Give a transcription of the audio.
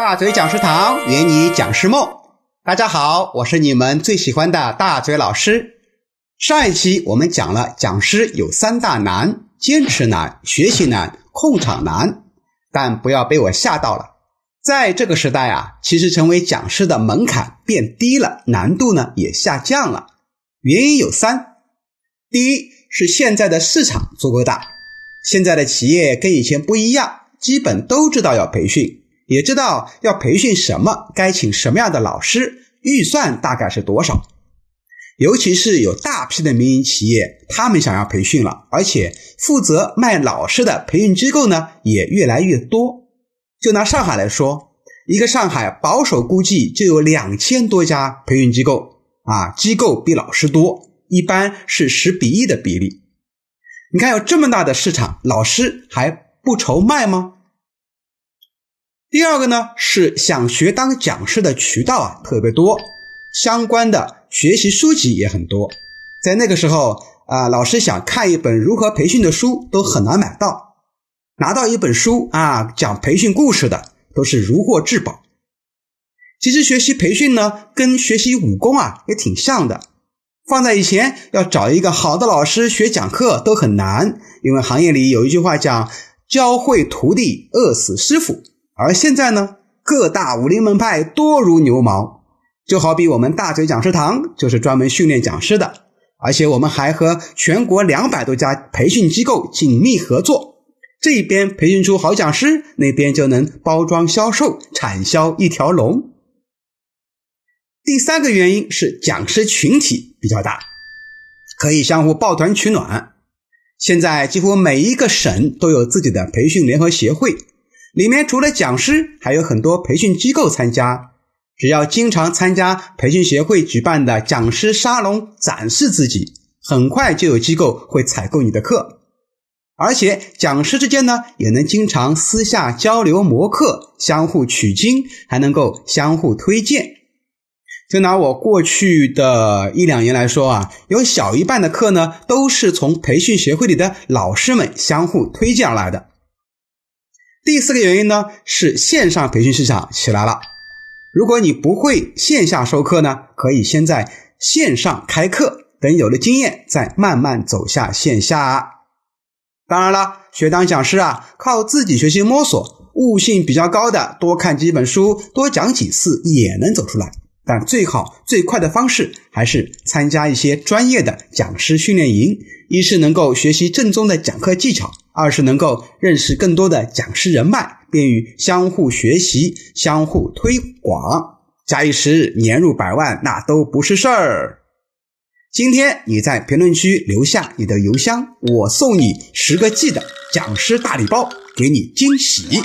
大嘴讲师堂圆你讲师梦。大家好，我是你们最喜欢的大嘴老师。上一期我们讲了讲师有三大难：坚持难、学习难、控场难。但不要被我吓到了，在这个时代啊，其实成为讲师的门槛变低了，难度呢也下降了。原因有三：第一是现在的市场足够大，现在的企业跟以前不一样，基本都知道要培训。也知道要培训什么，该请什么样的老师，预算大概是多少。尤其是有大批的民营企业，他们想要培训了，而且负责卖老师的培训机构呢也越来越多。就拿上海来说，一个上海保守估计就有两千多家培训机构啊，机构比老师多，一般是十比一的比例。你看有这么大的市场，老师还不愁卖吗？第二个呢是想学当讲师的渠道啊特别多，相关的学习书籍也很多。在那个时候啊，老师想看一本如何培训的书都很难买到，拿到一本书啊讲培训故事的都是如获至宝。其实学习培训呢跟学习武功啊也挺像的，放在以前要找一个好的老师学讲课都很难，因为行业里有一句话讲“教会徒弟，饿死师傅”。而现在呢，各大武林门派多如牛毛，就好比我们大嘴讲师堂就是专门训练讲师的，而且我们还和全国两百多家培训机构紧密合作，这边培训出好讲师，那边就能包装销售，产销一条龙。第三个原因是讲师群体比较大，可以相互抱团取暖。现在几乎每一个省都有自己的培训联合协会。里面除了讲师，还有很多培训机构参加。只要经常参加培训协会举办的讲师沙龙，展示自己，很快就有机构会采购你的课。而且讲师之间呢，也能经常私下交流磨课，相互取经，还能够相互推荐。就拿我过去的一两年来说啊，有小一半的课呢，都是从培训协会里的老师们相互推荐而来的。第四个原因呢，是线上培训市场起来了。如果你不会线下授课呢，可以先在线上开课，等有了经验，再慢慢走下线下。当然了，学当讲师啊，靠自己学习摸索，悟性比较高的，多看几本书，多讲几次也能走出来。但最好最快的方式还是参加一些专业的讲师训练营，一是能够学习正宗的讲课技巧，二是能够认识更多的讲师人脉，便于相互学习、相互推广。假以时日年入百万，那都不是事儿。今天你在评论区留下你的邮箱，我送你十个 G 的讲师大礼包，给你惊喜。